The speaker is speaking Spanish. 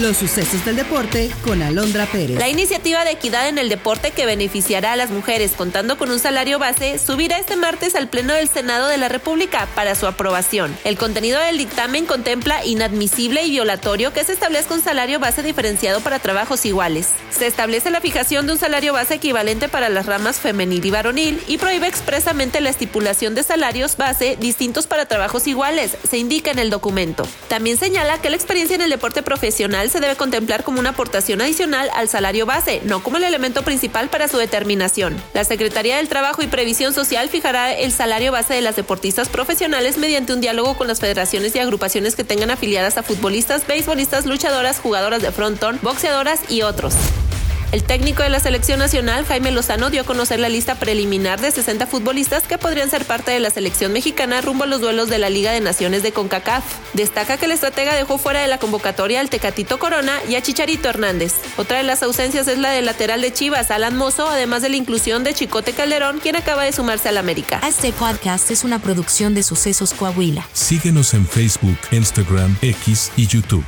Los sucesos del deporte con Alondra Pérez. La iniciativa de equidad en el deporte que beneficiará a las mujeres contando con un salario base subirá este martes al Pleno del Senado de la República para su aprobación. El contenido del dictamen contempla inadmisible y violatorio que se establezca un salario base diferenciado para trabajos iguales. Se establece la fijación de un salario base equivalente para las ramas femenil y varonil y prohíbe expresamente la estipulación de salarios base distintos para trabajos iguales, se indica en el documento. También señala que la experiencia en el deporte profesional se debe contemplar como una aportación adicional al salario base, no como el elemento principal para su determinación. La Secretaría del Trabajo y Previsión Social fijará el salario base de las deportistas profesionales mediante un diálogo con las federaciones y agrupaciones que tengan afiliadas a futbolistas, beisbolistas, luchadoras, jugadoras de frontón, boxeadoras y otros. El técnico de la selección nacional, Jaime Lozano, dio a conocer la lista preliminar de 60 futbolistas que podrían ser parte de la selección mexicana rumbo a los duelos de la Liga de Naciones de CONCACAF. Destaca que el estratega dejó fuera de la convocatoria al Tecatito Corona y a Chicharito Hernández. Otra de las ausencias es la del lateral de Chivas, Alan Mozo, además de la inclusión de Chicote Calderón, quien acaba de sumarse al América. Este podcast es una producción de Sucesos Coahuila. Síguenos en Facebook, Instagram, X y YouTube.